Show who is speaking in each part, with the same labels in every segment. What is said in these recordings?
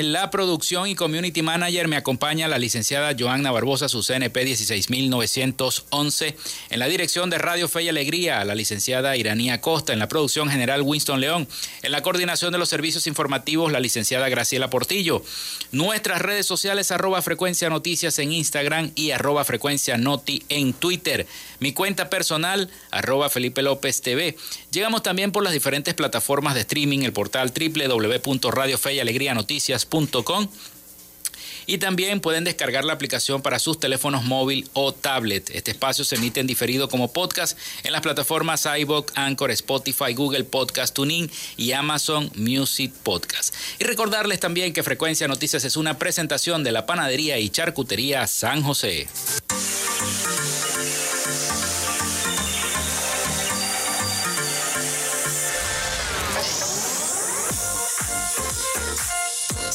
Speaker 1: En la producción y community manager me acompaña la licenciada Joanna Barbosa, su CNP 16911. En la dirección de Radio Fe y Alegría, la licenciada Iranía Costa. En la producción general, Winston León. En la coordinación de los servicios informativos, la licenciada Graciela Portillo. Nuestras redes sociales, arroba frecuencia noticias en Instagram y arroba frecuencia noti en Twitter. Mi cuenta personal, arroba Felipe López TV. Llegamos también por las diferentes plataformas de streaming, el portal y también pueden descargar la aplicación para sus teléfonos móvil o tablet. Este espacio se emite en diferido como podcast en las plataformas iBook, Anchor, Spotify, Google Podcast, TuneIn y Amazon Music Podcast. Y recordarles también que Frecuencia Noticias es una presentación de la panadería y charcutería San José.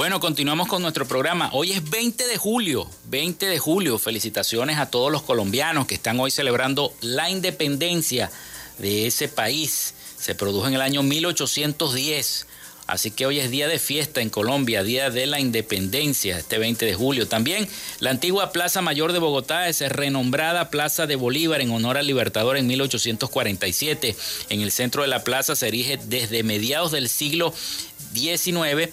Speaker 1: Bueno, continuamos con nuestro programa. Hoy es 20 de julio, 20 de julio. Felicitaciones a todos los colombianos que están hoy celebrando la independencia de ese país. Se produjo en el año 1810. Así que hoy es día de fiesta en Colombia, día de la independencia, este 20 de julio. También la antigua Plaza Mayor de Bogotá es renombrada Plaza de Bolívar en honor al Libertador en 1847. En el centro de la plaza se erige desde mediados del siglo XIX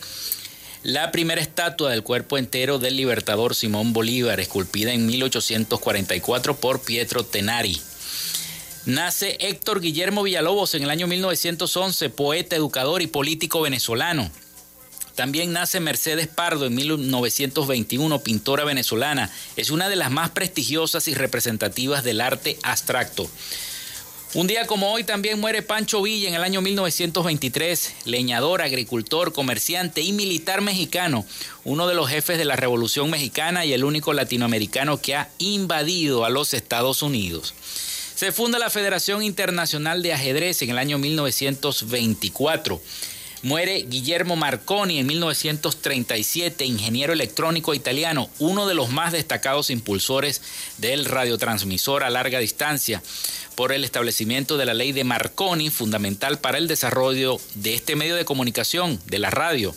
Speaker 1: la primera estatua del cuerpo entero del libertador Simón Bolívar, esculpida en 1844 por Pietro Tenari. Nace Héctor Guillermo Villalobos en el año 1911, poeta, educador y político venezolano. También nace Mercedes Pardo en 1921, pintora venezolana. Es una de las más prestigiosas y representativas del arte abstracto. Un día como hoy también muere Pancho Villa en el año 1923, leñador, agricultor, comerciante y militar mexicano, uno de los jefes de la Revolución Mexicana y el único latinoamericano que ha invadido a los Estados Unidos. Se funda la Federación Internacional de Ajedrez en el año 1924. Muere Guillermo Marconi en 1937, ingeniero electrónico italiano, uno de los más destacados impulsores del radiotransmisor a larga distancia, por el establecimiento de la ley de Marconi, fundamental para el desarrollo de este medio de comunicación, de la radio.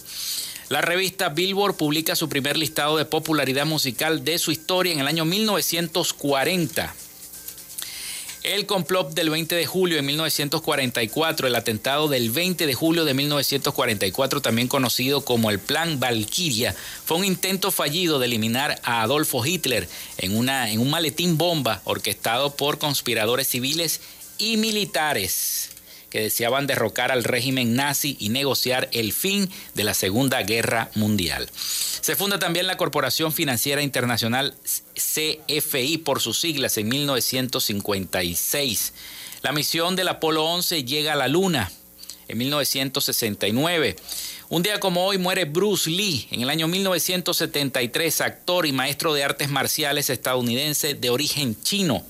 Speaker 1: La revista Billboard publica su primer listado de popularidad musical de su historia en el año 1940. El complot del 20 de julio de 1944, el atentado del 20 de julio de 1944, también conocido como el Plan Valkyria, fue un intento fallido de eliminar a Adolfo Hitler en, una, en un maletín bomba orquestado por conspiradores civiles y militares que deseaban derrocar al régimen nazi y negociar el fin de la Segunda Guerra Mundial. Se funda también la Corporación Financiera Internacional CFI por sus siglas en 1956. La misión del Apolo 11 llega a la Luna en 1969. Un día como hoy muere Bruce Lee en el año 1973, actor y maestro de artes marciales estadounidense de origen chino.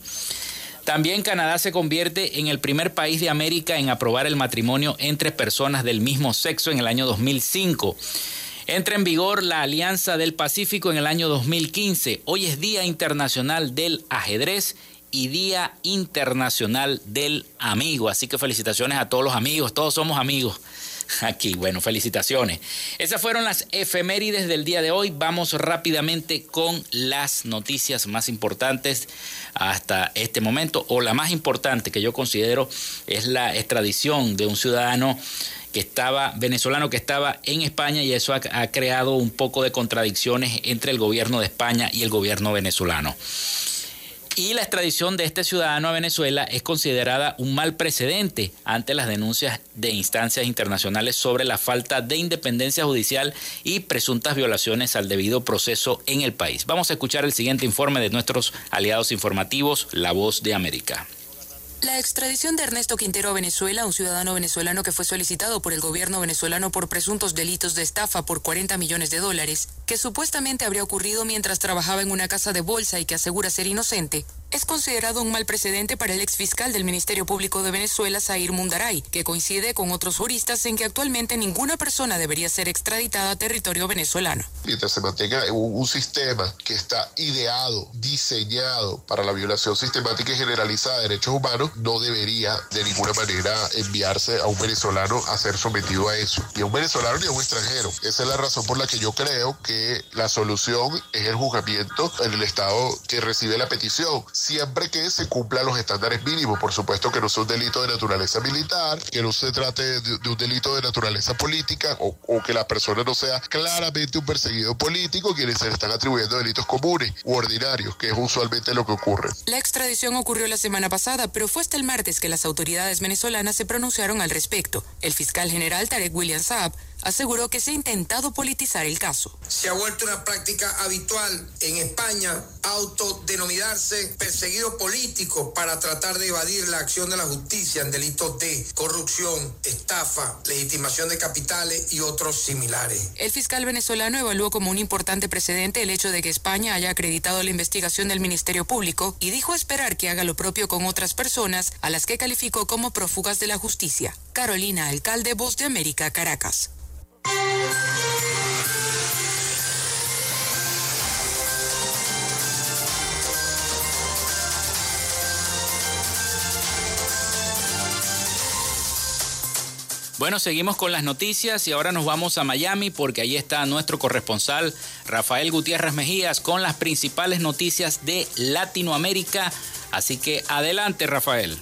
Speaker 1: También Canadá se convierte en el primer país de América en aprobar el matrimonio entre personas del mismo sexo en el año 2005. Entra en vigor la Alianza del Pacífico en el año 2015. Hoy es Día Internacional del Ajedrez y Día Internacional del Amigo. Así que felicitaciones a todos los amigos, todos somos amigos aquí. Bueno, felicitaciones. Esas fueron las efemérides del día de hoy. Vamos rápidamente con las noticias más importantes hasta este momento, o la más importante que yo considero es la extradición de un ciudadano que estaba, venezolano que estaba en España y eso ha, creado un poco de contradicciones entre el gobierno de España y el gobierno venezolano. Y la extradición de este ciudadano a Venezuela es considerada un mal precedente ante las denuncias de instancias internacionales sobre la falta de independencia judicial y presuntas violaciones al debido proceso en el país. Vamos a escuchar el siguiente informe de nuestros aliados informativos, La Voz de América.
Speaker 2: La extradición de Ernesto Quintero a Venezuela, un ciudadano venezolano que fue solicitado por el gobierno venezolano por presuntos delitos de estafa por 40 millones de dólares, que supuestamente habría ocurrido mientras trabajaba en una casa de bolsa y que asegura ser inocente, es considerado un mal precedente para el exfiscal del Ministerio Público de Venezuela, Zair Mundaray, que coincide con otros juristas en que actualmente ninguna persona debería ser extraditada a territorio venezolano.
Speaker 3: Mientras se mantenga un, un sistema que está ideado, diseñado para la violación sistemática y generalizada de derechos humanos, no debería de ninguna manera enviarse a un venezolano a ser sometido a eso. Ni a un venezolano ni a un extranjero. Esa es la razón por la que yo creo que la solución es el juzgamiento en el Estado que recibe la petición siempre que se cumplan los estándares mínimos. Por supuesto que no sea un delito de naturaleza militar, que no se trate de, de un delito de naturaleza política o, o, que la persona no sea claramente un perseguido político, quienes se le están atribuyendo delitos comunes u ordinarios, que es usualmente lo que ocurre.
Speaker 2: La extradición ocurrió la semana pasada, pero fue hasta el martes que las autoridades venezolanas se pronunciaron al respecto. El fiscal general Tarek William Saab aseguró que se ha intentado politizar el caso.
Speaker 4: Se ha vuelto una práctica habitual en España autodenominarse perseguido político para tratar de evadir la acción de la justicia en delitos de corrupción, estafa, legitimación de capitales y otros similares.
Speaker 2: El fiscal venezolano evaluó como un importante precedente el hecho de que España haya acreditado la investigación del Ministerio Público y dijo esperar que haga lo propio con otras personas a las que calificó como prófugas de la justicia. Carolina, alcalde Voz de América, Caracas.
Speaker 1: Bueno, seguimos con las noticias y ahora nos vamos a Miami porque ahí está nuestro corresponsal Rafael Gutiérrez Mejías con las principales noticias de Latinoamérica. Así que adelante, Rafael.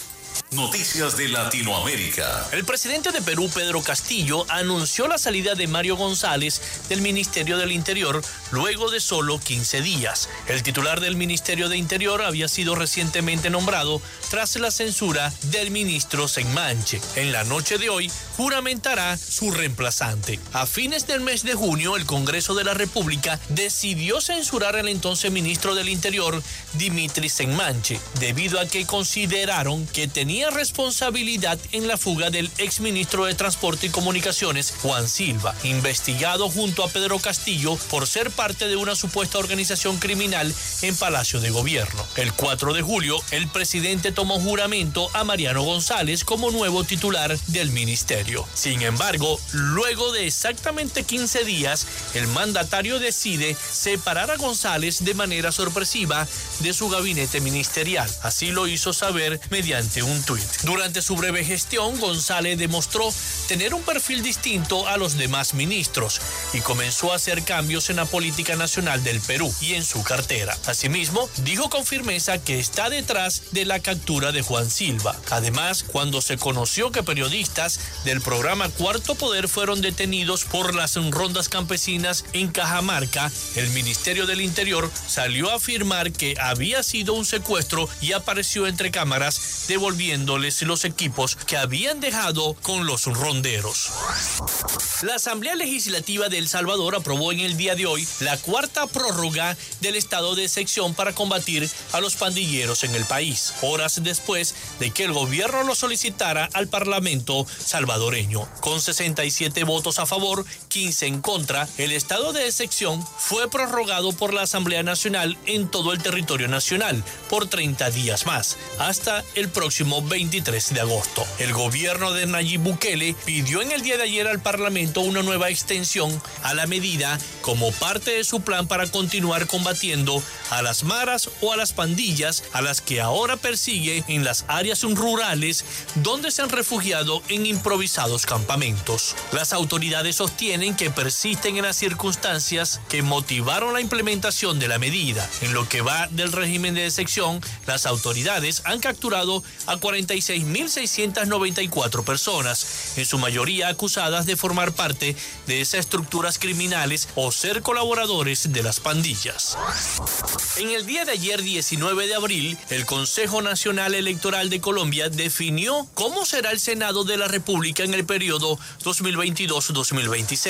Speaker 5: Noticias de Latinoamérica.
Speaker 6: El presidente de Perú, Pedro Castillo, anunció la salida de Mario González del Ministerio del Interior luego de solo 15 días. El titular del Ministerio de Interior había sido recientemente nombrado tras la censura del ministro Senmanche. En la noche de hoy juramentará su reemplazante. A fines del mes de junio, el Congreso de la República decidió censurar al entonces ministro del Interior, Dimitri Senmanche, debido a que consideraron que tenía responsabilidad en la fuga del exministro de Transporte y Comunicaciones, Juan Silva, investigado junto a Pedro Castillo por ser parte de una supuesta organización criminal en Palacio de Gobierno. El 4 de julio, el presidente tomó juramento a Mariano González como nuevo titular del ministerio. Sin embargo, luego de exactamente 15 días, el mandatario decide separar a González de manera sorpresiva de su gabinete ministerial. Así lo hizo saber mediante un durante su breve gestión, González demostró tener un perfil distinto a los demás ministros y comenzó a hacer cambios en la política nacional del Perú y en su cartera. Asimismo, dijo con firmeza que está detrás de la captura de Juan Silva. Además, cuando se conoció que periodistas del programa Cuarto Poder fueron detenidos por las rondas campesinas en Cajamarca, el Ministerio del Interior salió a afirmar que había sido un secuestro y apareció entre cámaras devolviendo los equipos que habían dejado con los ronderos. La Asamblea Legislativa de El Salvador aprobó en el día de hoy la cuarta prórroga del estado de excepción para combatir a los pandilleros en el país, horas después de que el gobierno lo solicitara al Parlamento salvadoreño. Con 67 votos a favor, 15 en contra, el estado de excepción fue prorrogado por la Asamblea Nacional en todo el territorio nacional por 30 días más, hasta el próximo 23 de agosto. El gobierno de Nayib Bukele pidió en el día de ayer al Parlamento una nueva extensión a la medida como parte de su plan para continuar combatiendo a las maras o a las pandillas a las que ahora persigue en las áreas rurales donde se han refugiado en improvisados campamentos. Las autoridades sostienen que persisten en las circunstancias que motivaron la implementación de la medida. En lo que va del régimen de excepción, las autoridades han capturado a 46.694 personas, en su mayoría acusadas de formar parte de esas estructuras criminales o ser colaboradores de las pandillas. En el día de ayer, 19 de abril, el Consejo Nacional Electoral de Colombia definió cómo será el Senado de la República en el periodo 2022-2026.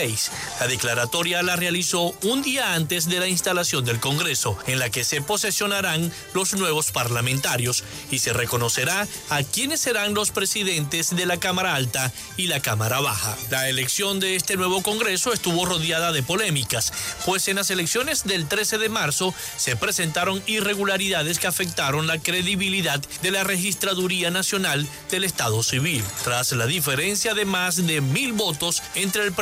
Speaker 6: La declaratoria la realizó un día antes de la instalación del Congreso, en la que se posesionarán los nuevos parlamentarios y se reconocerá a quiénes serán los presidentes de la Cámara Alta y la Cámara Baja. La elección de este nuevo Congreso estuvo rodeada de polémicas, pues en las elecciones del 13 de marzo se presentaron irregularidades que afectaron la credibilidad de la Registraduría Nacional del Estado Civil, tras la diferencia de más de mil votos entre el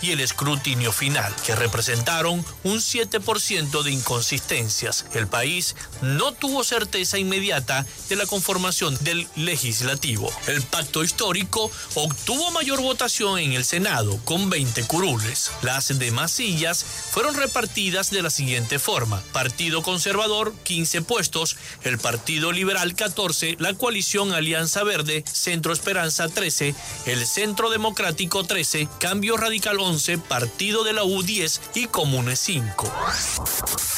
Speaker 6: y el escrutinio final, que representaron un 7% de inconsistencias. El país no tuvo certeza inmediata de la conformación del legislativo. El pacto histórico obtuvo mayor votación en el Senado, con 20 curules. Las demás sillas fueron repartidas de la siguiente forma. Partido Conservador, 15 puestos, el Partido Liberal, 14, la coalición Alianza Verde, Centro Esperanza, 13, el Centro Democrático, 13, Cambio Radical, 11, Partido de la U, 10 y Comunes, 5.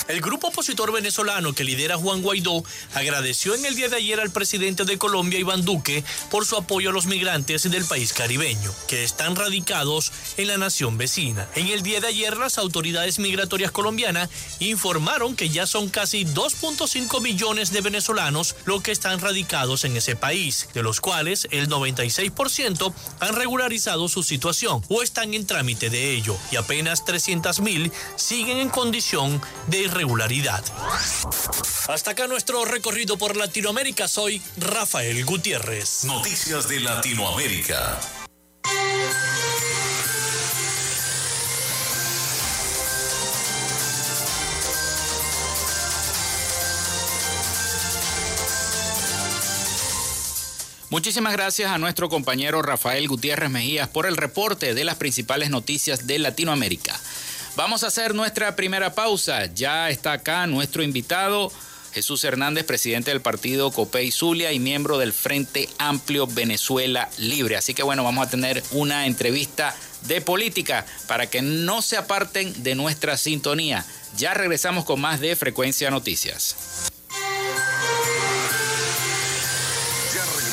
Speaker 6: El grupo opositor venezolano que lidera Juan Guaidó agradeció en el día de ayer al presidente de Colombia, Iván Duque, por su apoyo a los migrantes del país caribeño, que están radicados en la nación vecina. En el día de ayer, las autoridades migratorias colombianas informaron que ya son casi 2.5 millones de venezolanos los que están radicados en ese país, de los cuales el 96% han regularizado su situación o están en trámite de ello, y apenas 300 mil siguen en condición de irregularidad. Hasta acá nuestro recorrido por Latinoamérica. Soy Rafael Gutiérrez.
Speaker 5: Noticias de Latinoamérica.
Speaker 1: Muchísimas gracias a nuestro compañero Rafael Gutiérrez Mejías por el reporte de las principales noticias de Latinoamérica. Vamos a hacer nuestra primera pausa. Ya está acá nuestro invitado Jesús Hernández, presidente del partido Copey Zulia y miembro del Frente Amplio Venezuela Libre. Así que bueno, vamos a tener una entrevista de política para que no se aparten de nuestra sintonía. Ya regresamos con más de Frecuencia Noticias.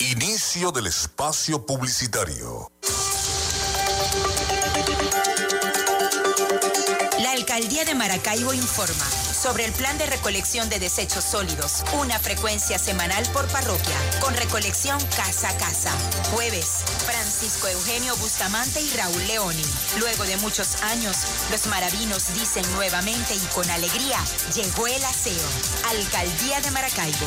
Speaker 5: Inicio del espacio publicitario.
Speaker 7: La Alcaldía de Maracaibo informa sobre el plan de recolección de desechos sólidos, una frecuencia semanal por parroquia, con recolección casa a casa. Jueves, Francisco Eugenio Bustamante y Raúl Leoni. Luego de muchos años, los maravinos dicen nuevamente y con alegría, llegó el aseo. Alcaldía de Maracaibo.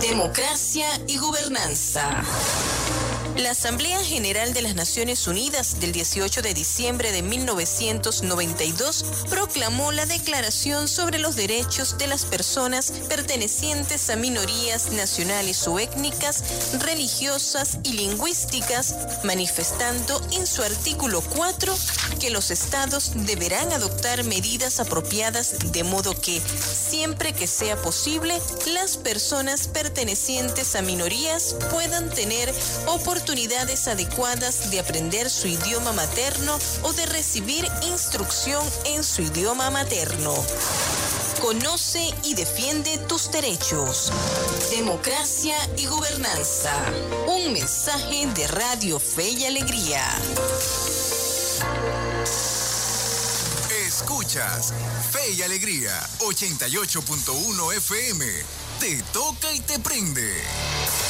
Speaker 8: Democracia y gobernanza. La Asamblea General de las Naciones Unidas del 18 de diciembre de 1992 proclamó la Declaración sobre los Derechos de las Personas pertenecientes a minorías nacionales o étnicas, religiosas y lingüísticas, manifestando en su artículo 4 que los estados deberán adoptar medidas apropiadas de modo que, siempre que sea posible, las personas pertenecientes a minorías puedan tener oportunidades adecuadas de aprender su idioma materno o de recibir instrucción en su idioma materno. Conoce y defiende tus derechos. Democracia y gobernanza. Un mensaje de Radio Fe y Alegría.
Speaker 9: Escuchas Fe y Alegría 88.1 FM. Te toca y te prende.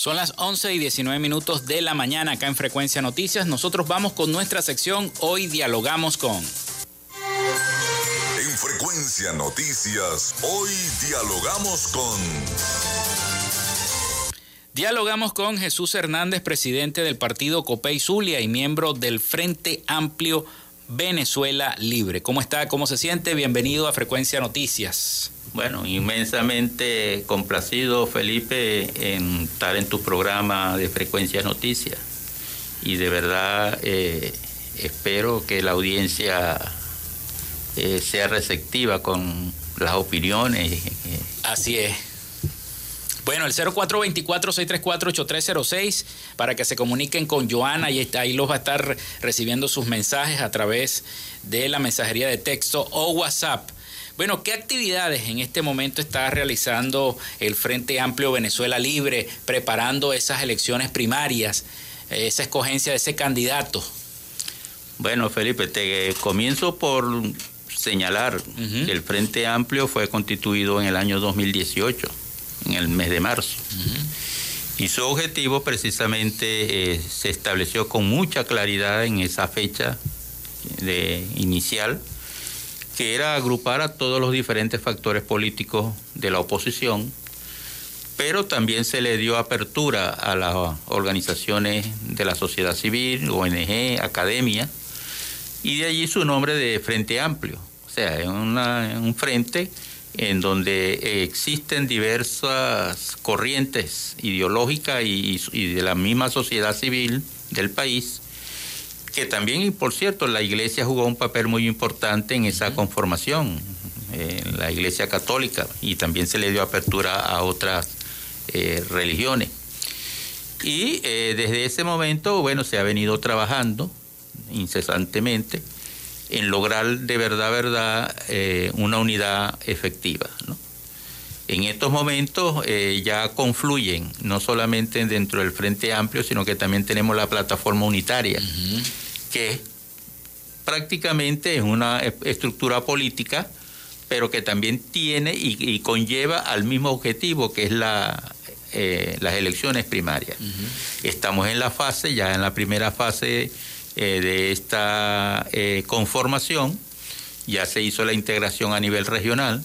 Speaker 1: Son las 11 y 19 minutos de la mañana acá en Frecuencia Noticias. Nosotros vamos con nuestra sección Hoy Dialogamos con.
Speaker 5: En Frecuencia Noticias, hoy dialogamos con...
Speaker 1: Dialogamos con Jesús Hernández, presidente del partido Copey Zulia y miembro del Frente Amplio Venezuela Libre. ¿Cómo está? ¿Cómo se siente? Bienvenido a Frecuencia Noticias.
Speaker 10: Bueno, inmensamente complacido, Felipe, en estar en tu programa de Frecuencia Noticias. Y de verdad eh, espero que la audiencia eh, sea receptiva con las opiniones.
Speaker 1: Así es. Bueno, el 0424-634-8306 para que se comuniquen con Joana y ahí los va a estar recibiendo sus mensajes a través de la mensajería de texto o WhatsApp. Bueno, ¿qué actividades en este momento está realizando el Frente Amplio Venezuela Libre preparando esas elecciones primarias, esa escogencia de ese candidato?
Speaker 10: Bueno, Felipe, te comienzo por señalar uh -huh. que el Frente Amplio fue constituido en el año 2018, en el mes de marzo. Uh -huh. Y su objetivo precisamente eh, se estableció con mucha claridad en esa fecha de inicial que era agrupar a todos los diferentes factores políticos de la oposición, pero también se le dio apertura a las organizaciones de la sociedad civil, ONG, academia, y de allí su nombre de Frente Amplio, o sea, es un frente en donde existen diversas corrientes ideológicas y, y de la misma sociedad civil del país, que también, y por cierto, la iglesia jugó un papel muy importante en esa conformación, en la iglesia católica, y también se le dio apertura a otras eh, religiones. Y eh, desde ese momento, bueno, se ha venido trabajando incesantemente en lograr de verdad, verdad, eh, una unidad efectiva. En estos momentos eh, ya confluyen, no solamente dentro del Frente Amplio, sino que también tenemos la plataforma unitaria, que prácticamente es una estructura política, pero que también tiene y, conlleva al mismo objetivo, que es la, eh, las elecciones primarias. Estamos en la fase, ya en la primera fase eh, de esta eh, conformación. Ya se hizo la integración a nivel regional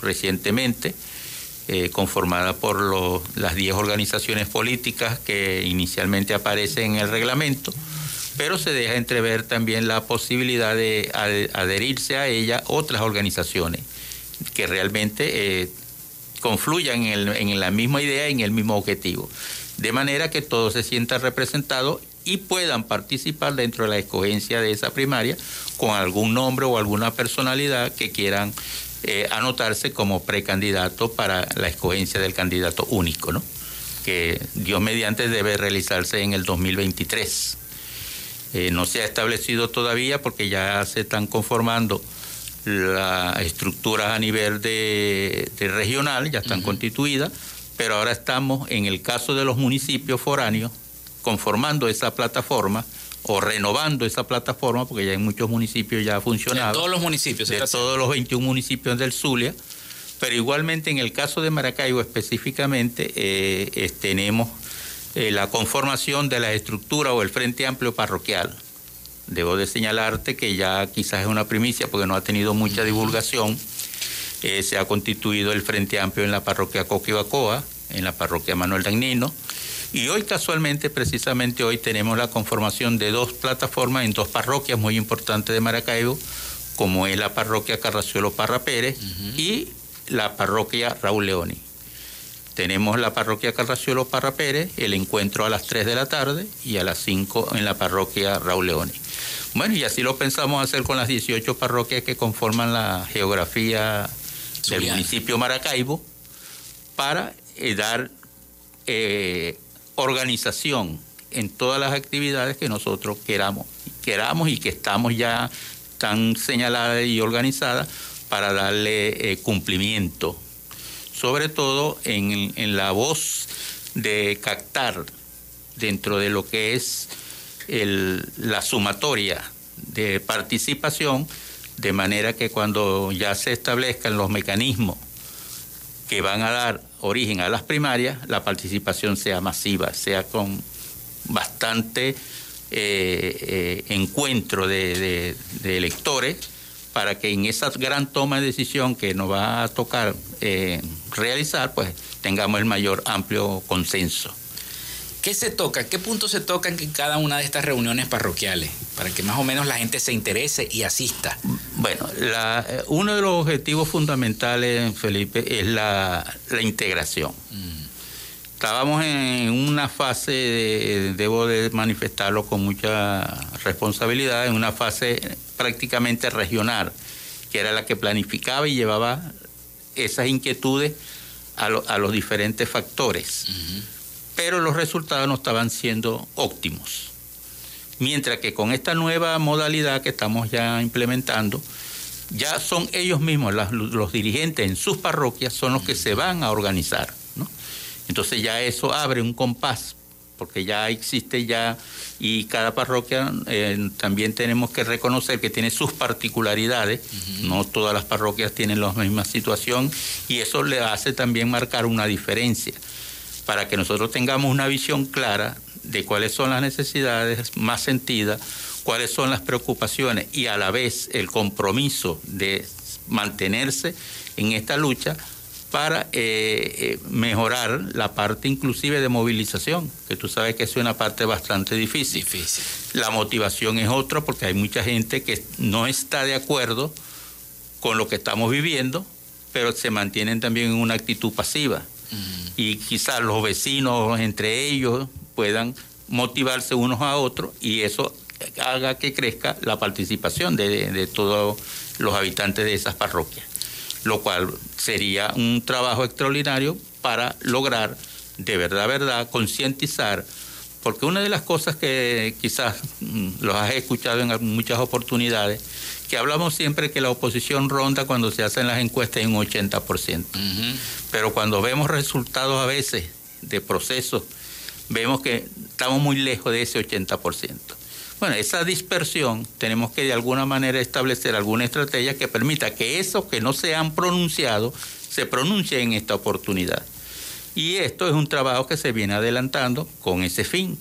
Speaker 10: recientemente, eh, conformada por las 10 organizaciones políticas que inicialmente aparecen en el reglamento, pero se deja entrever también la posibilidad de adherirse a ella otras organizaciones que realmente confluyan en, en la misma idea y en el mismo objetivo, de manera que todos se sientan representados y puedan participar dentro de la escogencia de esa primaria con algún nombre o alguna personalidad que quieran eh, anotarse como precandidato para la escogencia del candidato único, ¿no? que Dios mediante debe realizarse en el 2023. Eh, no se ha establecido todavía porque ya se están conformando las estructuras a nivel de, regional, ya están constituidas, pero ahora estamos en el caso de los municipios foráneos, conformando esa plataforma o renovando esa plataforma, porque ya en muchos municipios ya ha funcionado.
Speaker 1: De todos los municipios.
Speaker 10: De todos los 21 municipios del Zulia. Pero igualmente en el caso de Maracaibo específicamente eh, tenemos eh, la conformación de la estructura o el Frente Amplio Parroquial. Debo de señalarte que ya quizás es una primicia porque no ha tenido mucha divulgación. Eh, se ha constituido el Frente Amplio en la parroquia Coquibacoa, en la parroquia Manuel Dagnino, y hoy casualmente, precisamente hoy, tenemos la conformación de dos plataformas en dos parroquias muy importantes de Maracaibo, como es la parroquia Carraciolo Parra Pérez y la parroquia Raúl Leoni. Tenemos la parroquia Carraciolo Parra Pérez, el encuentro a las 3 de la tarde y a las 5 en la parroquia Raúl Leoni. Bueno, y así lo pensamos hacer con las 18 parroquias que conforman la geografía del municipio Maracaibo para eh, dar eh, organización en todas las actividades que nosotros queramos, queramos y que estamos ya tan señaladas y organizadas para darle eh, cumplimiento, sobre todo en, la voz de captar dentro de lo que es la sumatoria de participación, de manera que cuando ya se establezcan los mecanismos que van a dar origen a las primarias, la participación sea masiva, sea con bastante eh, eh, encuentro de, electores para que en esa gran toma de decisión que nos va a tocar eh, realizar, pues tengamos el mayor amplio consenso.
Speaker 1: ¿Qué se toca? ¿Qué puntos se tocan en cada una de estas reuniones parroquiales? Para que más o menos la gente se interese y asista.
Speaker 10: Bueno, eh, uno de los objetivos fundamentales, Felipe, es la, integración. Mm. Estábamos en una fase, debo de manifestarlo con mucha responsabilidad, en una fase prácticamente regional, que era la que planificaba y llevaba esas inquietudes a, los diferentes factores pero los resultados no estaban siendo óptimos. Mientras que con esta nueva modalidad que estamos ya implementando, ya son ellos mismos, los dirigentes en sus parroquias, son los que se van a organizar. Entonces ya eso abre un compás, porque ya existe ya, y cada parroquia eh, también tenemos que reconocer que tiene sus particularidades, no todas las parroquias tienen la misma situación, y eso le hace también marcar una diferencia. Para que nosotros tengamos una visión clara de cuáles son las necesidades más sentidas, cuáles son las preocupaciones y a la vez el compromiso de mantenerse en esta lucha para eh, eh, mejorar la parte inclusive de movilización, que tú sabes que es una parte bastante difícil.
Speaker 1: difícil.
Speaker 10: La motivación es otra porque hay mucha gente que no está de acuerdo con lo que estamos viviendo, pero se mantienen también en una actitud pasiva y quizás los vecinos entre ellos puedan motivarse unos a otros y eso haga que crezca la participación de, de todos los habitantes de esas parroquias, lo cual sería un trabajo extraordinario para lograr de verdad, verdad, concientizar, porque una de las cosas que quizás mm, los has escuchado en muchas oportunidades, que hablamos siempre que la oposición ronda cuando se hacen las encuestas en un 80%, pero cuando vemos resultados a veces de procesos, vemos que estamos muy lejos de ese 80%. Bueno, esa dispersión tenemos que de alguna manera establecer alguna estrategia que permita que esos que no se han pronunciado se pronuncien en esta oportunidad. Y esto es un trabajo que se viene adelantando con ese fin,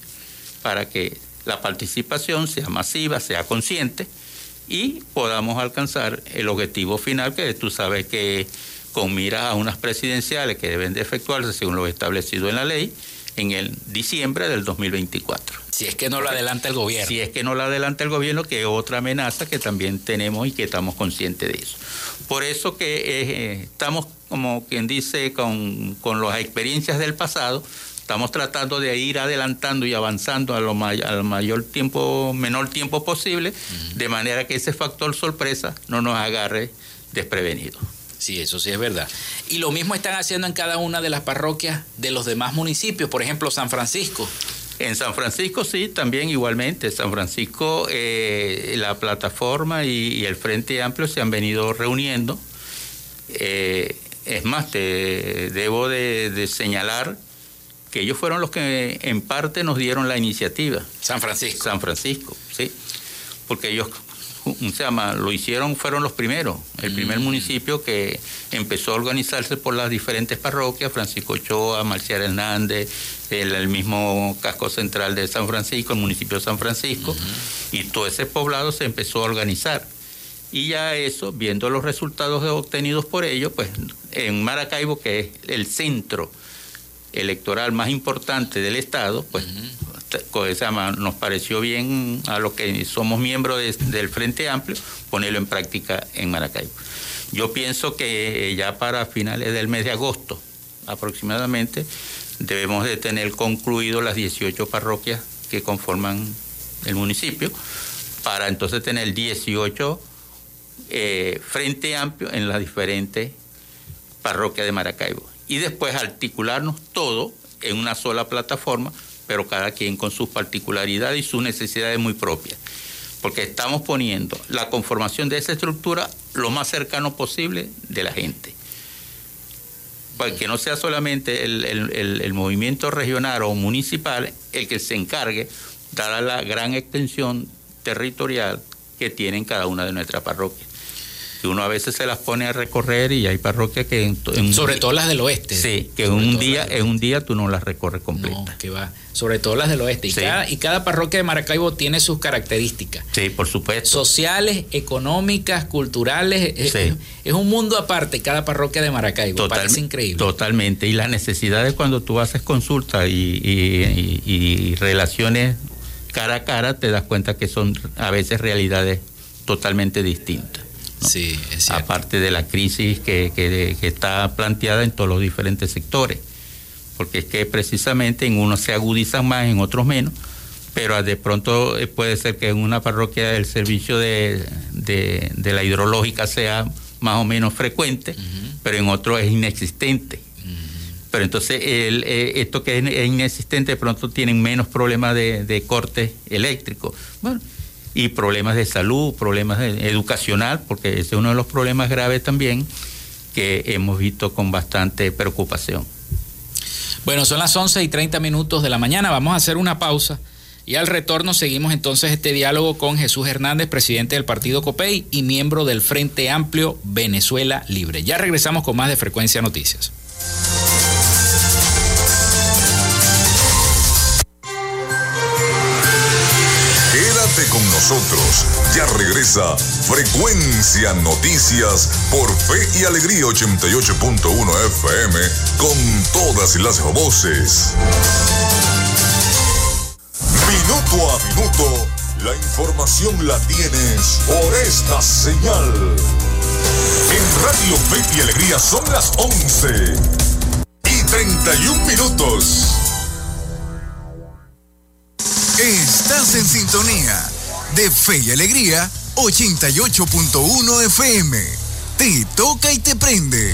Speaker 10: para que la participación sea masiva, sea consciente y podamos alcanzar el objetivo final que tú sabes que con miras a unas presidenciales que deben de efectuarse según lo establecido en la ley en el diciembre del 2024.
Speaker 1: Si es que no lo adelanta el gobierno.
Speaker 10: Si es que no lo adelanta el gobierno, que es otra amenaza que también tenemos y que estamos conscientes de eso. Por eso que eh, estamos, como quien dice, con, las experiencias del pasado, estamos tratando de ir adelantando y avanzando a lo al mayor tiempo, menor tiempo posible, de manera que ese factor sorpresa no nos agarre desprevenidos.
Speaker 1: Sí, eso sí es verdad. Y lo mismo están haciendo en cada una de las parroquias de los demás municipios, por ejemplo, San Francisco.
Speaker 10: En San Francisco sí, también igualmente. San Francisco, eh, la plataforma y, el Frente Amplio se han venido reuniendo. Eh, es más, te debo de, señalar que ellos fueron los que en parte nos dieron la iniciativa.
Speaker 1: San Francisco.
Speaker 10: San Francisco, sí. Porque ellos se llama, lo hicieron, fueron los primeros, el primer mm. municipio que empezó a organizarse por las diferentes parroquias, Francisco Ochoa, Marcial Hernández, el, mismo casco central de San Francisco, el municipio de San Francisco, y todo ese poblado se empezó a organizar. Y ya eso, viendo los resultados obtenidos por ellos, pues en Maracaibo, que es el centro electoral más importante del Estado, pues nos pareció bien a los que somos miembros del Frente Amplio ponerlo en práctica en Maracaibo. Yo pienso que ya para finales del mes de agosto aproximadamente debemos de tener concluido las 18 parroquias que conforman el municipio para entonces tener 18 eh, Frente Amplio en las diferentes parroquias de Maracaibo y después articularnos todo en una sola plataforma pero cada quien con sus particularidades y sus necesidades muy propias. Porque estamos poniendo la conformación de esa estructura lo más cercano posible de la gente. Para que no sea solamente el, movimiento regional o municipal el que se encargue, dada la gran extensión territorial que tienen cada una de nuestras parroquias que uno a veces se las pone a recorrer y hay parroquias que
Speaker 1: en, sobre todo las del oeste.
Speaker 10: Sí que en un día en un día tú no las recorres completas no,
Speaker 1: que va. Sobre todo las del oeste. Y, cada, y cada parroquia de Maracaibo tiene sus características.
Speaker 10: Sí por supuesto.
Speaker 1: Sociales económicas culturales es, un mundo aparte cada parroquia de Maracaibo. Parece increíble.
Speaker 10: totalmente. Y las necesidades cuando tú haces consultas y, y relaciones cara a cara te das cuenta que son a veces realidades totalmente distintas
Speaker 1: Sí, es
Speaker 10: Aparte de la crisis que, que, está planteada en todos los diferentes sectores. Porque es que precisamente en unos se agudizan más, en otros menos, pero de pronto eh, puede ser que en una parroquia el servicio de, la hidrológica sea más o menos frecuente, pero en otro es inexistente. Pero entonces el, eh, esto que es inexistente de pronto tienen menos problemas de, de corte eléctrico. Bueno, y problemas de salud, problemas educacional, porque ese es uno de los problemas graves también que hemos visto con bastante preocupación.
Speaker 1: Bueno, son las 11 y 30 minutos de la mañana, vamos a hacer una pausa y al retorno seguimos entonces este diálogo con Jesús Hernández, presidente del partido COPEI y miembro del Frente Amplio Venezuela Libre. Ya regresamos con más de Frecuencia Noticias.
Speaker 5: Frecuencia Noticias por Fe y Alegría 88.1 FM con todas las voces. Minuto a minuto, la información la tienes por esta señal. En Radio Fe y Alegría son las 11 y 31 minutos.
Speaker 9: Estás en sintonía de Fe y Alegría 88.1 FM. Te toca y te prende.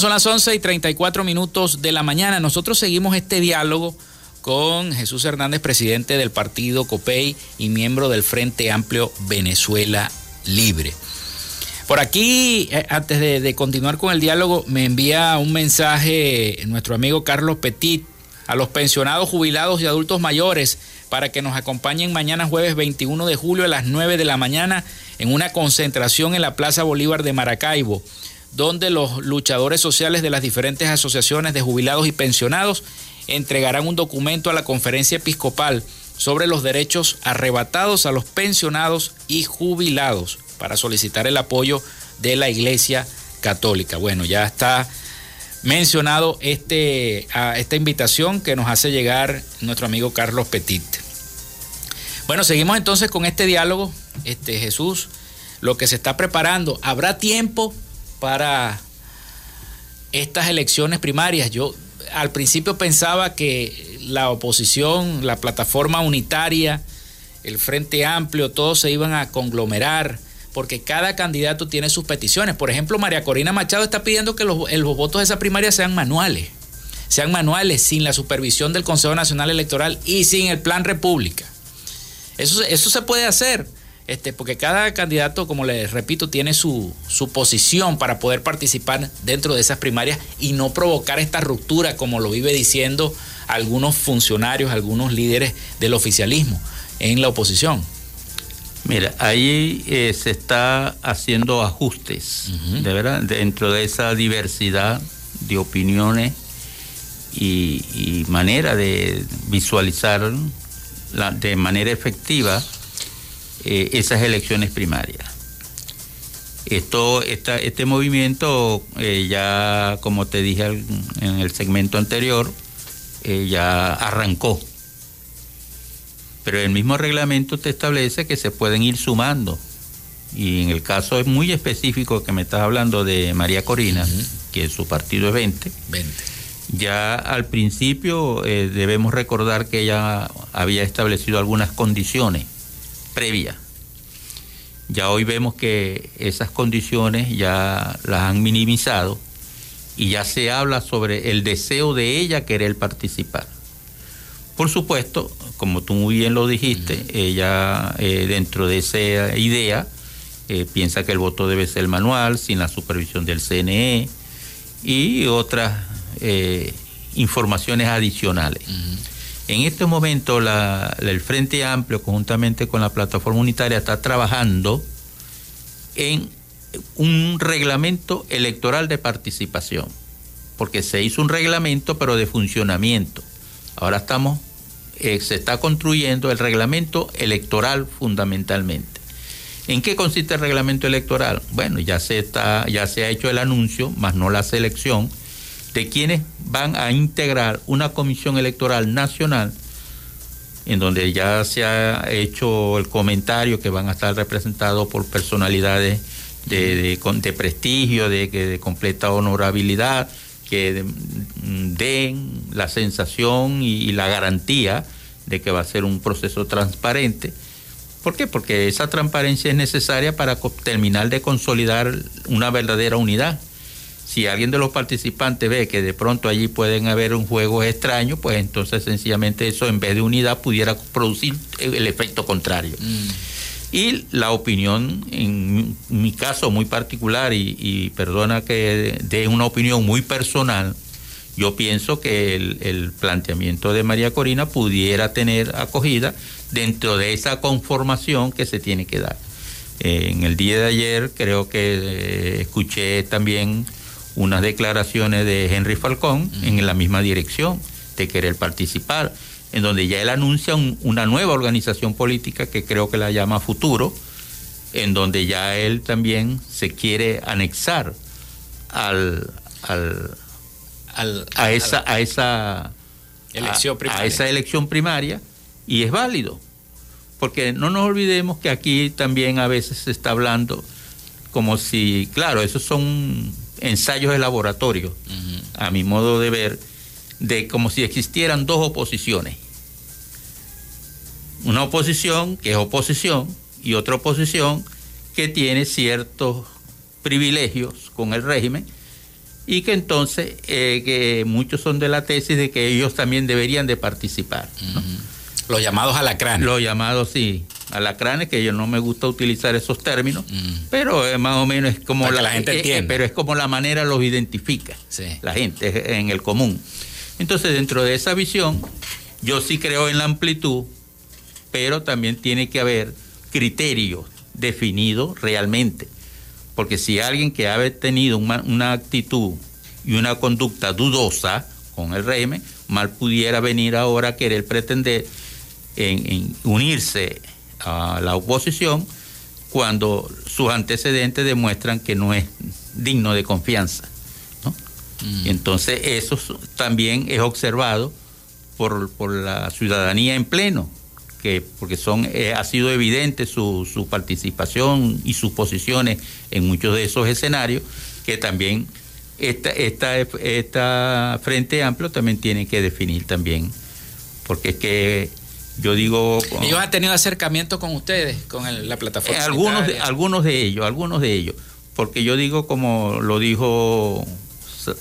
Speaker 1: Son las 11 y 34 minutos de la mañana. Nosotros seguimos este diálogo con Jesús Hernández, presidente del partido COPEI y miembro del Frente Amplio Venezuela Libre. Por aquí, eh, antes de, de, continuar con el diálogo, me envía un mensaje nuestro amigo Carlos Petit a los pensionados, jubilados y adultos mayores para que nos acompañen mañana jueves 21 de julio a las 9 de la mañana en una concentración en la Plaza Bolívar de Maracaibo donde los luchadores sociales de las diferentes asociaciones de jubilados y pensionados entregarán un documento a la conferencia episcopal sobre los derechos arrebatados a los pensionados y jubilados para solicitar el apoyo de la Iglesia Católica. Bueno, ya está mencionado este, esta invitación que nos hace llegar nuestro amigo Carlos Petit. Bueno, seguimos entonces con este diálogo, este Jesús, lo que se está preparando. ¿Habrá tiempo para estas elecciones primarias. Yo al principio pensaba que la oposición, la plataforma unitaria, el Frente Amplio, todos se iban a conglomerar porque cada candidato tiene sus peticiones. Por ejemplo, María Corina Machado está pidiendo que los, votos de esa primaria sean manuales, sean manuales sin la supervisión del Consejo Nacional Electoral y sin el Plan República. Eso, eso se puede hacer este, porque cada candidato, como les repito, tiene su, su posición para poder participar dentro de esas primarias y no provocar esta ruptura, como lo vive diciendo algunos funcionarios, algunos líderes del oficialismo en la oposición.
Speaker 10: Mira, ahí eh, se está haciendo ajustes, de verdad, dentro de esa diversidad de opiniones y, y manera de visualizar la, de manera efectiva eh, esas elecciones primarias. Esto, esta, este movimiento eh, ya, como te dije en el segmento anterior, eh, ya arrancó pero el mismo reglamento te establece que se pueden ir sumando. Y en el caso es muy específico que me estás hablando de María Corina, que su partido es 20.
Speaker 1: 20.
Speaker 10: Ya al principio eh, debemos recordar que ella había establecido algunas condiciones previas. Ya hoy vemos que esas condiciones ya las han minimizado y ya se habla sobre el deseo de ella querer participar. Por supuesto, como tú muy bien lo dijiste, ella eh, dentro de esa idea eh, piensa que el voto debe ser manual, sin la supervisión del CNE y otras eh, informaciones adicionales. En este momento el Frente Amplio, conjuntamente con la plataforma unitaria, está trabajando en un reglamento electoral de participación, porque se hizo un reglamento pero de funcionamiento. Ahora estamos, eh, se está construyendo el reglamento electoral fundamentalmente. ¿En qué consiste el reglamento electoral? Bueno, ya se está, ya se ha hecho el anuncio, más no la selección de quienes van a integrar una comisión electoral nacional en donde ya se ha hecho el comentario que van a estar representados por personalidades de, de, prestigio, de, de, completa honorabilidad, que den la sensación y, la garantía de que va a ser un proceso transparente. ¿Por qué? Porque esa transparencia es necesaria para terminar de consolidar una verdadera unidad si alguien de los participantes ve que de pronto allí pueden haber un juego extraño, pues entonces sencillamente eso en vez de unidad pudiera producir el efecto contrario. Mm. Y la opinión, en mi caso muy particular, y, perdona que dé una opinión muy personal, yo pienso que el, planteamiento de María Corina pudiera tener acogida dentro de esa conformación que se tiene que dar. Eh, en el día de ayer creo que eh, escuché también unas declaraciones de Henry Falcón en la misma dirección de querer participar, en donde ya él anuncia una nueva organización política que creo que la llama Futuro, en donde ya él también se quiere anexar al, a esa a esa
Speaker 1: elección
Speaker 10: a esa elección primaria y es válido. Porque no nos olvidemos que aquí también a veces se está hablando como si claro esos son ensayos de laboratorio, a mi modo de ver, de como si existieran dos oposiciones. Una oposición que es oposición y otra oposición que tiene ciertos privilegios con el régimen y que entonces eh, que muchos son de la tesis de que ellos también deberían de participar.
Speaker 1: Los llamados alacranes.
Speaker 10: Los llamados, sí, alacranes, que yo no me gusta utilizar esos términos, mm. pero es más o menos es como
Speaker 1: la, gente eh, eh,
Speaker 10: pero es como la manera los identifica la gente en el común. Entonces, dentro de esa visión, yo sí creo en la amplitud, pero también tiene que haber criterios definidos realmente. Porque si alguien que ha tenido una, una actitud y una conducta dudosa con el régimen, mal pudiera venir ahora a querer pretender en, unirse a la oposición cuando sus antecedentes demuestran que no es digno de confianza. Mm. Entonces eso también es observado por, la ciudadanía en pleno, que porque son eh, ha sido evidente su, su, participación y sus posiciones en muchos de esos escenarios, que también esta, esta, esta Frente Amplio también tiene que definir también, porque es que yo digo...
Speaker 1: ¿Ellos han tenido acercamiento con ustedes, con la plataforma?
Speaker 10: Eh, algunos, de, algunos de ellos, algunos de ellos. Porque yo digo como lo dijo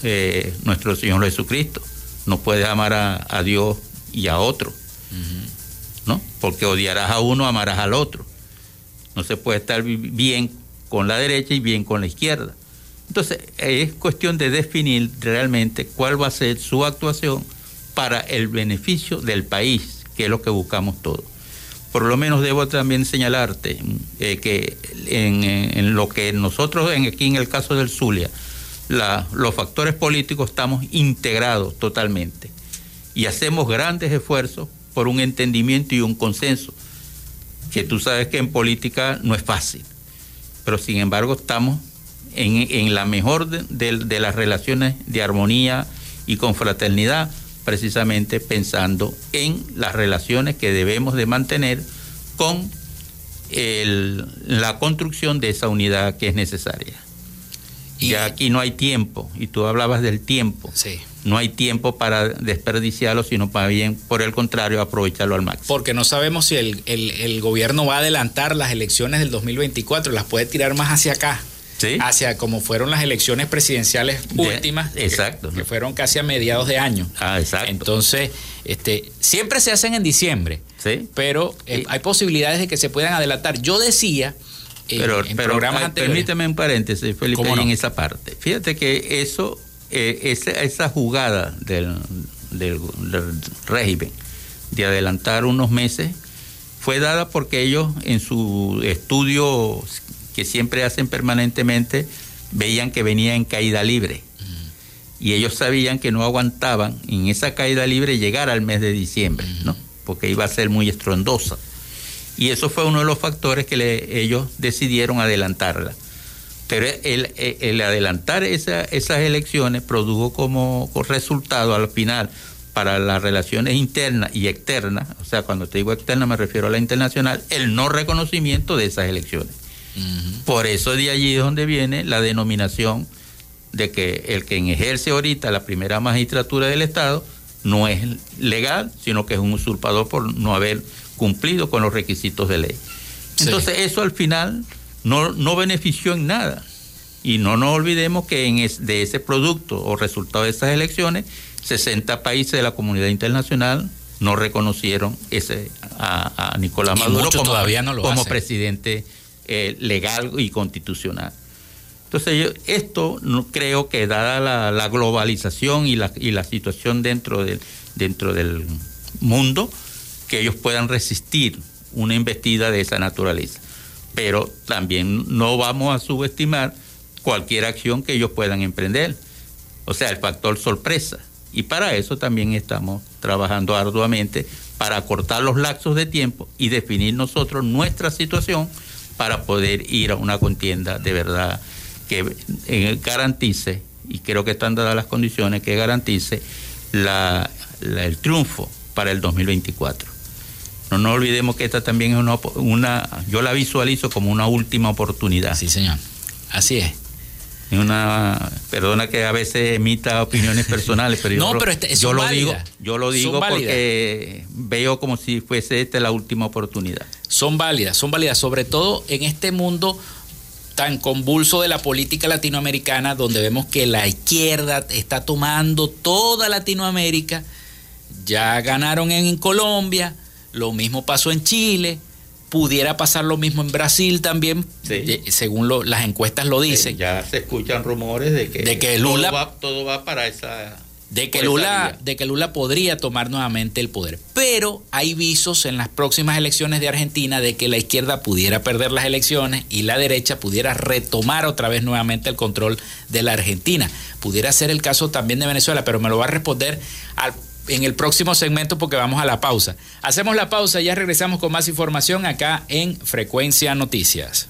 Speaker 10: eh, nuestro Señor Jesucristo, no puedes amar a, Dios y a otro. ¿No? Porque odiarás a uno, amarás al otro. No se puede estar bien con la derecha y bien con la izquierda. Entonces, es cuestión de definir realmente cuál va a ser su actuación para el beneficio del país que es lo que buscamos todos. Por lo menos debo también señalarte eh, que en, lo que nosotros en, aquí en el caso del Zulia, los factores políticos estamos integrados totalmente y hacemos grandes esfuerzos por un entendimiento y un consenso, que tú sabes que en política no es fácil, pero sin embargo estamos en, la mejor de las relaciones de armonía y confraternidad precisamente pensando en las relaciones que debemos de mantener con la construcción de esa unidad que es necesaria. Y aquí no hay tiempo, y tú hablabas del tiempo.
Speaker 1: Sí.
Speaker 10: No hay tiempo para desperdiciarlo, sino para bien, por el contrario, aprovecharlo al máximo.
Speaker 1: Porque no sabemos si el, el gobierno va a adelantar las elecciones del 2024, las puede tirar más hacia acá hacia como fueron las elecciones presidenciales últimas,
Speaker 10: exacto,
Speaker 1: que, fueron casi a mediados de año.
Speaker 10: Ah, exacto.
Speaker 1: Entonces, este, siempre se hacen en diciembre, pero eh, hay posibilidades de que se puedan adelantar. Yo decía
Speaker 10: eh, pero, en programas anteriores. Permíteme un paréntesis, Felipe, en esa parte. Fíjate que eso, eh, esa, jugada del, del, del régimen de adelantar unos meses fue dada porque ellos en su estudio que siempre hacen permanentemente, veían que venía en caída libre. Y ellos sabían que no aguantaban en esa caída libre llegar al mes de diciembre, ¿no? Porque iba a ser muy estrondosa. Y eso fue uno de los factores que ellos decidieron adelantarla. Pero el, adelantar esas elecciones produjo como resultado al final para las relaciones internas y externas, o sea, cuando te digo externa me refiero a la internacional, el no reconocimiento de esas elecciones. Por eso de allí es donde viene la denominación de que el que ejerce ahorita la primera magistratura del Estado no es legal, sino que es un usurpador por no haber cumplido con los requisitos de ley. Entonces eso al final no, no benefició en nada. Y no nos olvidemos que en de ese producto o resultado de esas elecciones, 60 países de la comunidad internacional no reconocieron ese a, Nicolás Maduro como,
Speaker 1: todavía no lo
Speaker 10: como presidente eh, legal y constitucional. Entonces, esto no creo que dada la, globalización y la, y la, situación dentro del, mundo, que ellos puedan resistir una investida de esa naturaleza. Pero también no vamos a subestimar cualquier acción que ellos puedan emprender. O sea, el factor sorpresa. Y para eso también estamos trabajando arduamente para acortar los lapsos de tiempo y definir nosotros nuestra situación para poder ir a una contienda de verdad que eh, garantice, y creo que están dadas las condiciones, que garantice la, el triunfo para el 2024. No nos olvidemos que esta también es una, una, yo la visualizo como una última oportunidad.
Speaker 1: Sí, señor. Así es.
Speaker 10: Una, perdona que a veces emita opiniones personales, pero yo,
Speaker 1: pero este,
Speaker 10: yo lo digo, yo lo digo porque veo como si fuese esta la última oportunidad.
Speaker 1: Son válidas, son válidas, sobre todo en este mundo tan convulso de la política latinoamericana, donde vemos que la izquierda está tomando toda Latinoamérica. Ya ganaron en Colombia, lo mismo pasó en Chile, Pudiera pasar lo mismo en Brasil también, según las encuestas lo dicen.
Speaker 10: ya se escuchan rumores de que,
Speaker 1: de que Lula,
Speaker 10: todo va, todo va para esa
Speaker 1: de que, Lula, de que Lula podría tomar nuevamente el poder. Pero hay visos en las próximas elecciones de Argentina de que la izquierda pudiera perder las elecciones y la derecha pudiera retomar otra vez nuevamente el control de la Argentina. Pudiera ser el caso también de Venezuela, pero me lo va a responder al en el próximo segmento porque vamos a la pausa. Hacemos la pausa y ya regresamos con más información acá en Frecuencia Noticias.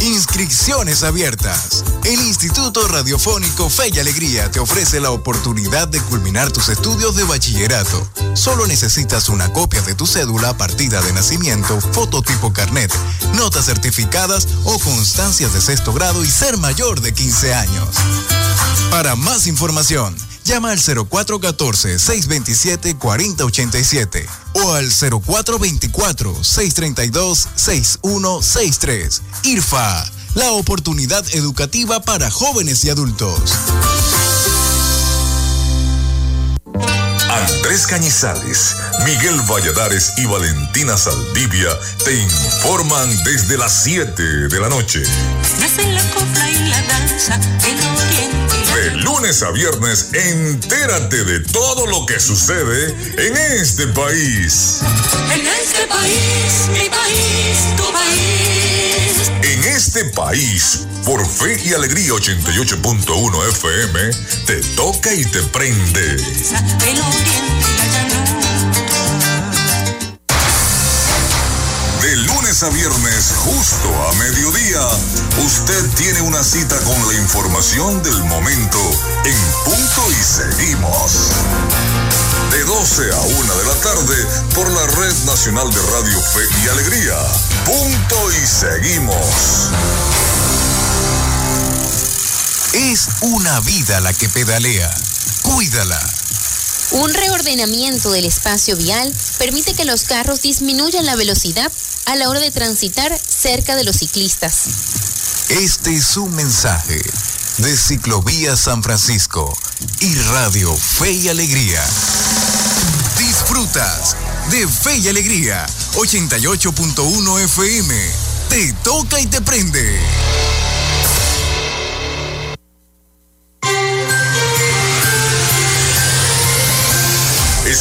Speaker 9: Inscripciones abiertas. El Instituto Radiofónico Fe y Alegría te ofrece la oportunidad de culminar tus estudios de bachillerato. Solo necesitas una copia de tu cédula, partida de nacimiento, fototipo carnet, notas certificadas o constancias de sexto grado y ser mayor de 15 años. Para más información, Llama al 0414-627-4087 o al 0424-632-6163. IRFA, la oportunidad educativa para jóvenes y adultos.
Speaker 5: Andrés Cañizales, Miguel Valladares y Valentina Saldivia te informan desde las 7 de la noche.
Speaker 11: la copla y la danza, el oriente.
Speaker 5: De lunes a viernes, entérate de todo lo que sucede en este país.
Speaker 11: En este país, mi país, tu país.
Speaker 5: En este país, por Fe y Alegría 88.1 FM, te toca y te prende. A viernes, justo a mediodía, usted tiene una cita con la información del momento en punto y seguimos. De 12 a 1 de la tarde por la Red Nacional de Radio Fe y Alegría. Punto y seguimos.
Speaker 9: Es una vida la que pedalea. Cuídala.
Speaker 12: Un reordenamiento del espacio vial permite que los carros disminuyan la velocidad a la hora de transitar cerca de los ciclistas.
Speaker 9: Este es un mensaje de Ciclovía San Francisco y Radio Fe y Alegría. Disfrutas de Fe y Alegría 88.1 FM. Te toca y te prende.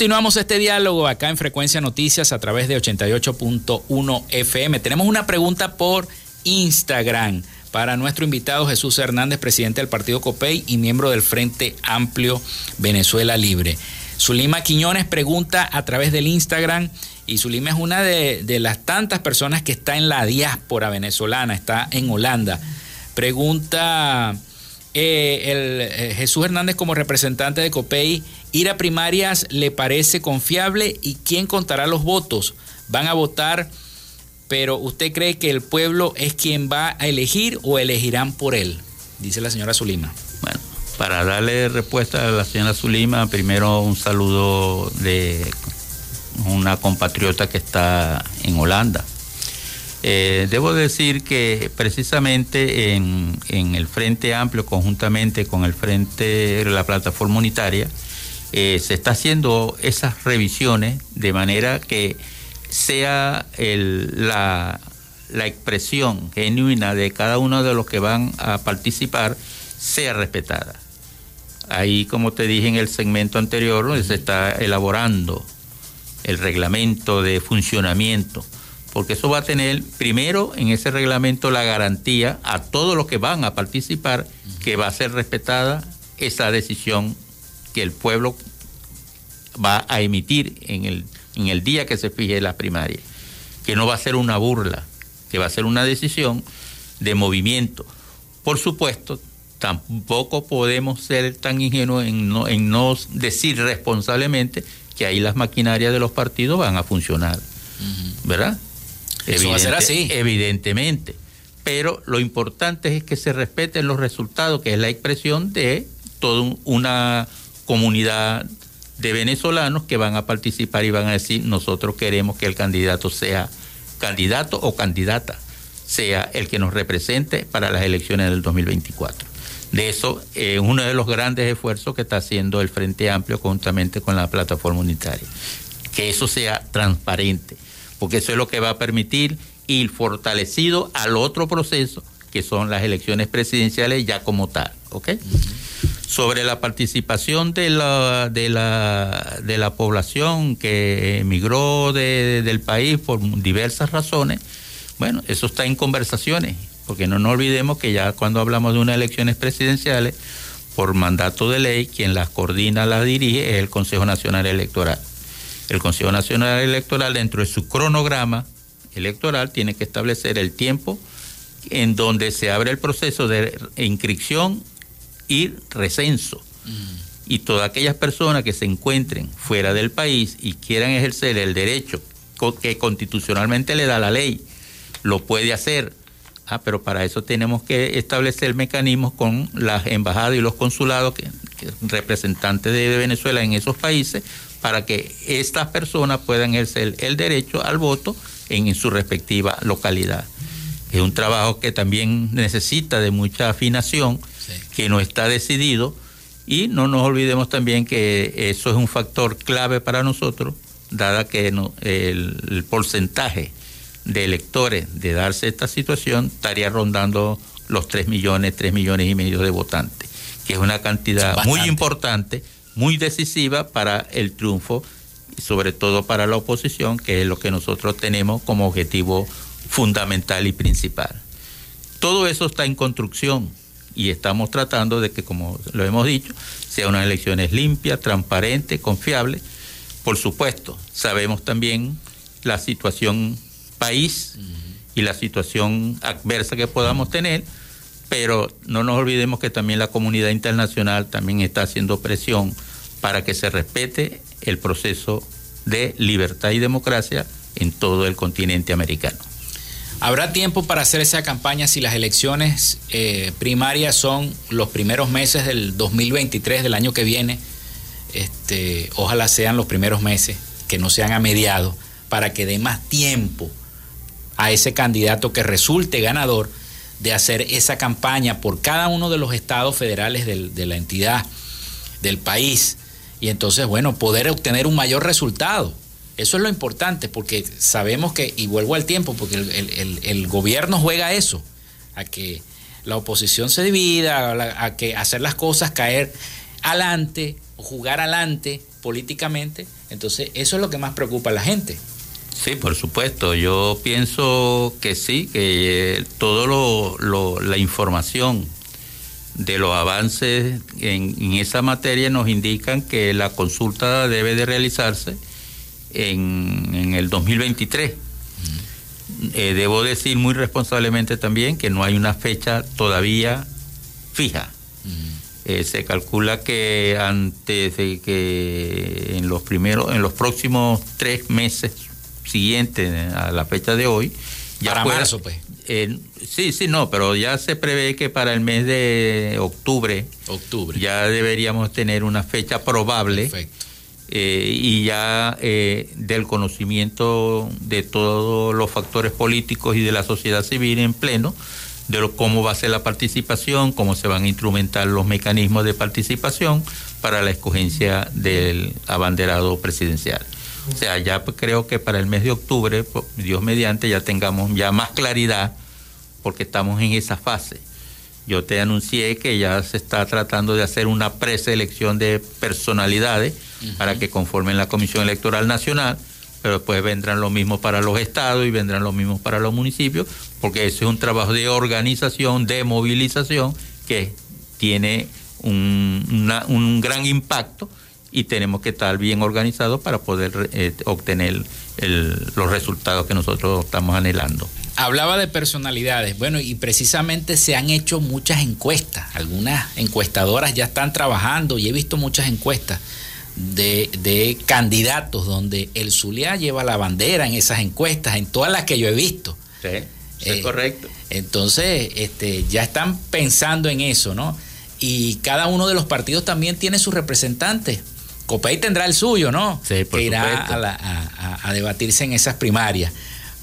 Speaker 1: Continuamos este diálogo acá en Frecuencia Noticias a través de 88.1 FM. Tenemos una pregunta por Instagram para nuestro invitado Jesús Hernández, presidente del Partido COPEI y miembro del Frente Amplio Venezuela Libre. Zulima Quiñones pregunta a través del Instagram y Zulima es una de, de las tantas personas que está en la diáspora venezolana, está en Holanda. Pregunta eh, el, eh, Jesús Hernández como representante de COPEI, ir a primarias le parece confiable y quién contará los votos. Van a votar, pero ¿usted cree que el pueblo es quien va a elegir o elegirán por él? Dice la señora Zulima.
Speaker 10: Bueno, para darle respuesta a la señora Zulima, primero un saludo de una compatriota que está en Holanda. Eh, debo decir que precisamente en, el Frente Amplio, conjuntamente con el Frente, la Plataforma Unitaria, eh, se está haciendo esas revisiones de manera que sea la, la expresión genuina de cada uno de los que van a participar sea respetada. Ahí, como te dije en el segmento anterior, se está elaborando el reglamento de funcionamiento porque eso va a tener primero en ese reglamento la garantía a todos los que van a participar que va a ser respetada esa decisión que el pueblo va a emitir en el, en el día que se fije la primaria, que no va a ser una burla, que va a ser una decisión de movimiento. Por supuesto, tampoco podemos ser tan ingenuos en no, en no decir responsablemente que ahí las maquinarias de los partidos van a funcionar, ¿verdad?
Speaker 1: Eso va a ser así.
Speaker 10: Evidentemente. Pero lo importante es que se respeten los resultados, que es la expresión de toda una comunidad de venezolanos que van a participar y van a decir, nosotros queremos que el candidato sea candidato o candidata, sea el que nos represente para las elecciones del 2024. De eso es eh, uno de los grandes esfuerzos que está haciendo el Frente Amplio conjuntamente con la plataforma unitaria. Que eso sea transparente porque eso es lo que va a permitir ir fortalecido al otro proceso, que son las elecciones presidenciales ya como tal, ¿ok? Sobre la participación de la, de la, de la población que emigró de, del país por diversas razones, bueno, eso está en conversaciones, porque no nos olvidemos que ya cuando hablamos de unas elecciones presidenciales, por mandato de ley, quien las coordina, las dirige, es el Consejo Nacional Electoral el Consejo Nacional Electoral, dentro de su cronograma electoral, tiene que establecer el tiempo en donde se abre el proceso de inscripción y recenso. Y todas aquellas personas que se encuentren fuera del país y quieran ejercer el derecho que constitucionalmente le da la ley, lo puede hacer Ah, pero para eso tenemos que establecer mecanismos con las embajadas y los consulados, que, representantes de Venezuela en esos países, para que estas personas puedan ejercer el derecho al voto en su respectiva localidad. Es un trabajo que también necesita de mucha afinación, que no está decidido, y no nos olvidemos también que eso es un factor clave para nosotros, dada que el porcentaje de electores de darse esta situación estaría rondando los 3 millones, 3 millones y medio de votantes, que es una cantidad muy importante, muy decisiva para el triunfo y sobre todo para la oposición, que es lo que nosotros tenemos como objetivo fundamental y principal. Todo eso está en construcción y estamos tratando de que, como lo hemos dicho, sea unas elecciones limpias, transparentes, confiables. Por supuesto, sabemos también la situación país y la situación adversa que podamos tener, pero no nos olvidemos que también la comunidad internacional también está haciendo presión para que se respete el proceso de libertad y democracia en todo el continente americano.
Speaker 1: ¿Habrá tiempo para hacer esa campaña si las elecciones eh, primarias son los primeros meses del 2023, del año que viene? Este, ojalá sean los primeros meses, que no sean a mediados, para que dé más tiempo a ese candidato que resulte ganador de hacer esa campaña por cada uno de los estados federales de la entidad, del país, y entonces, bueno, poder obtener un mayor resultado. Eso es lo importante, porque sabemos que, y vuelvo al tiempo, porque el, gobierno juega eso, a que la oposición se divida, a, a que hacer las cosas caer adelante, jugar adelante políticamente. Entonces, eso es lo que más preocupa a la gente.
Speaker 10: Sí, por supuesto. Yo pienso que sí, que todo lo, la información de los avances en, esa materia nos indican que la consulta debe de realizarse en, el 2023. Eh, debo decir muy responsablemente también que no hay una fecha todavía fija. Eh, se calcula que antes de que en los primeros, en los próximos tres meses siguiente a la fecha de hoy.
Speaker 1: Ya para marzo, pues.
Speaker 10: sí, sí, no, pero ya se prevé que para el mes de octubre,
Speaker 1: octubre.
Speaker 10: ya deberíamos tener una fecha probable. Eh, y ya eh, del conocimiento de todos los factores políticos y de la sociedad civil en pleno, de cómo va a ser la participación, cómo se van a instrumentar los mecanismos de participación para la escogencia del abanderado presidencial. O sea, ya creo que para el mes de octubre, Dios mediante, ya tengamos ya más claridad porque estamos en esa fase. Yo te anuncié que ya se está tratando de hacer una preselección de personalidades para que conformen la Comisión Electoral Nacional, pero después vendrán lo mismo para los estados y vendrán lo mismo para los municipios, porque ese es un trabajo de organización, de movilización, que tiene un, un gran impacto y tenemos que estar bien organizados para poder eh, obtener los resultados que nosotros estamos anhelando.
Speaker 1: Hablaba de personalidades, bueno, y precisamente se han hecho muchas encuestas, algunas encuestadoras ya están trabajando y he visto muchas encuestas de, candidatos donde el Zulia lleva la bandera en esas encuestas, en todas las que yo he visto.
Speaker 10: Sí, es eh, correcto.
Speaker 1: Entonces, este, ya están pensando en eso, ¿no? Y cada uno de los partidos también tiene sus representantes Copey tendrá el suyo, ¿no?
Speaker 10: Sí, por
Speaker 1: que irá a, debatirse en esas primarias.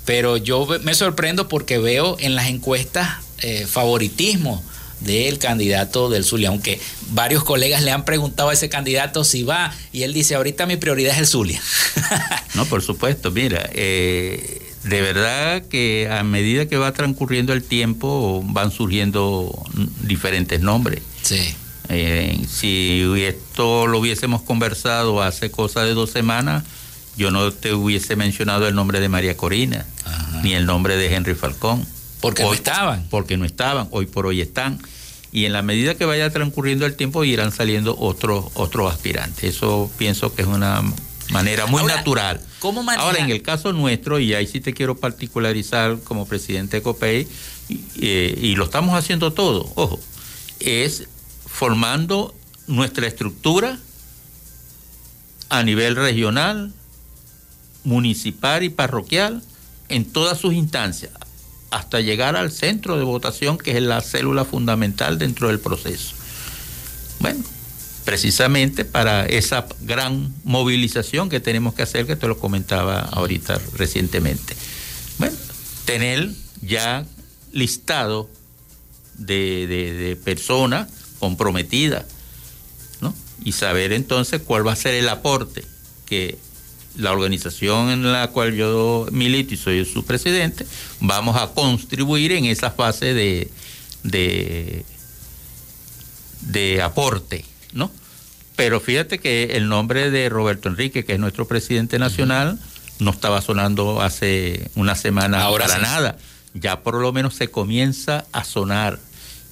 Speaker 1: Pero yo me sorprendo porque veo en las encuestas eh, favoritismo del candidato del Zulia, aunque varios colegas le han preguntado a ese candidato si va y él dice, ahorita mi prioridad es el Zulia.
Speaker 10: no, por supuesto, mira, eh, de verdad que a medida que va transcurriendo el tiempo van surgiendo diferentes nombres.
Speaker 1: Sí.
Speaker 10: Eh, si esto lo hubiésemos conversado hace cosa de dos semanas, yo no te hubiese mencionado el nombre de María Corina, ni el nombre de Henry Falcón.
Speaker 1: Porque no estaban.
Speaker 10: Porque no estaban, hoy por hoy están. Y en la medida que vaya transcurriendo el tiempo irán saliendo otros otros aspirantes. Eso pienso que es una manera muy natural. Ahora, en el caso nuestro, y ahí sí te quiero particularizar como presidente de COPEI, eh, y lo estamos haciendo todo, ojo, es formando nuestra estructura a nivel regional, municipal y parroquial en todas sus instancias, hasta llegar al centro de votación, que es la célula fundamental dentro del proceso. Bueno, precisamente para esa gran movilización que tenemos que hacer, que te lo comentaba ahorita recientemente. Bueno, tener ya listado de, de personas comprometidas, ¿no? Y saber entonces cuál va a ser el aporte que la organización en la cual yo milito y soy su presidente, vamos a contribuir en esa fase de, de, de aporte, ¿no? Pero fíjate que el nombre de Roberto Enrique, que es nuestro presidente nacional, no estaba sonando hace una semana
Speaker 1: Ahora
Speaker 10: para
Speaker 1: sí.
Speaker 10: nada. Ya por lo menos se comienza a sonar.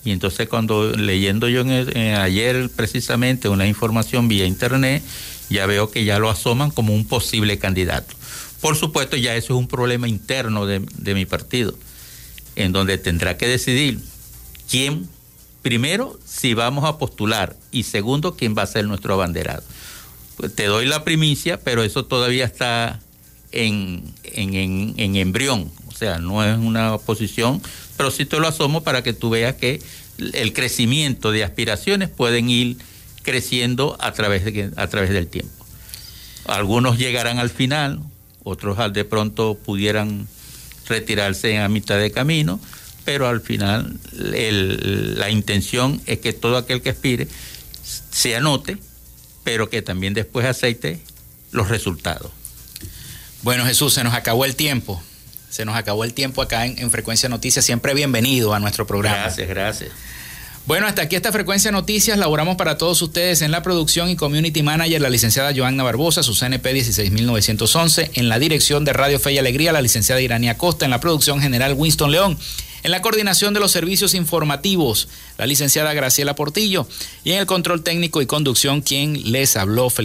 Speaker 10: Y entonces cuando leyendo yo en en ayer precisamente una información vía internet, ya veo que ya lo asoman como un posible candidato. Por supuesto, ya eso es un problema interno de, de mi partido, en donde tendrá que decidir quién, primero, si vamos a postular y segundo, quién va a ser nuestro abanderado. Pues te doy la primicia, pero eso todavía está en, en, en- en embrión, o sea, no es una posición, pero sí te lo asomo para que tú veas que el crecimiento de aspiraciones pueden ir creciendo a través, de, a través del tiempo. Algunos llegarán al final, otros de pronto pudieran retirarse a mitad de camino, pero al final la intención es que todo aquel que aspire se anote, pero que también después aceite los resultados.
Speaker 1: Bueno, Jesús, se nos acabó el tiempo. Se nos acabó el tiempo acá en, en Frecuencia Noticias. Siempre bienvenido a nuestro programa.
Speaker 10: Gracias, gracias.
Speaker 1: Bueno, hasta aquí esta Frecuencia Noticias. Laboramos para todos ustedes en la producción y community manager, la licenciada Joanna Barbosa, su CNP 16911. En la dirección de Radio Fe y Alegría, la licenciada Irania Costa. En la producción general, Winston León. En la coordinación de los servicios informativos, la licenciada Graciela Portillo. Y en el control técnico y conducción, quien les habló, Felipe.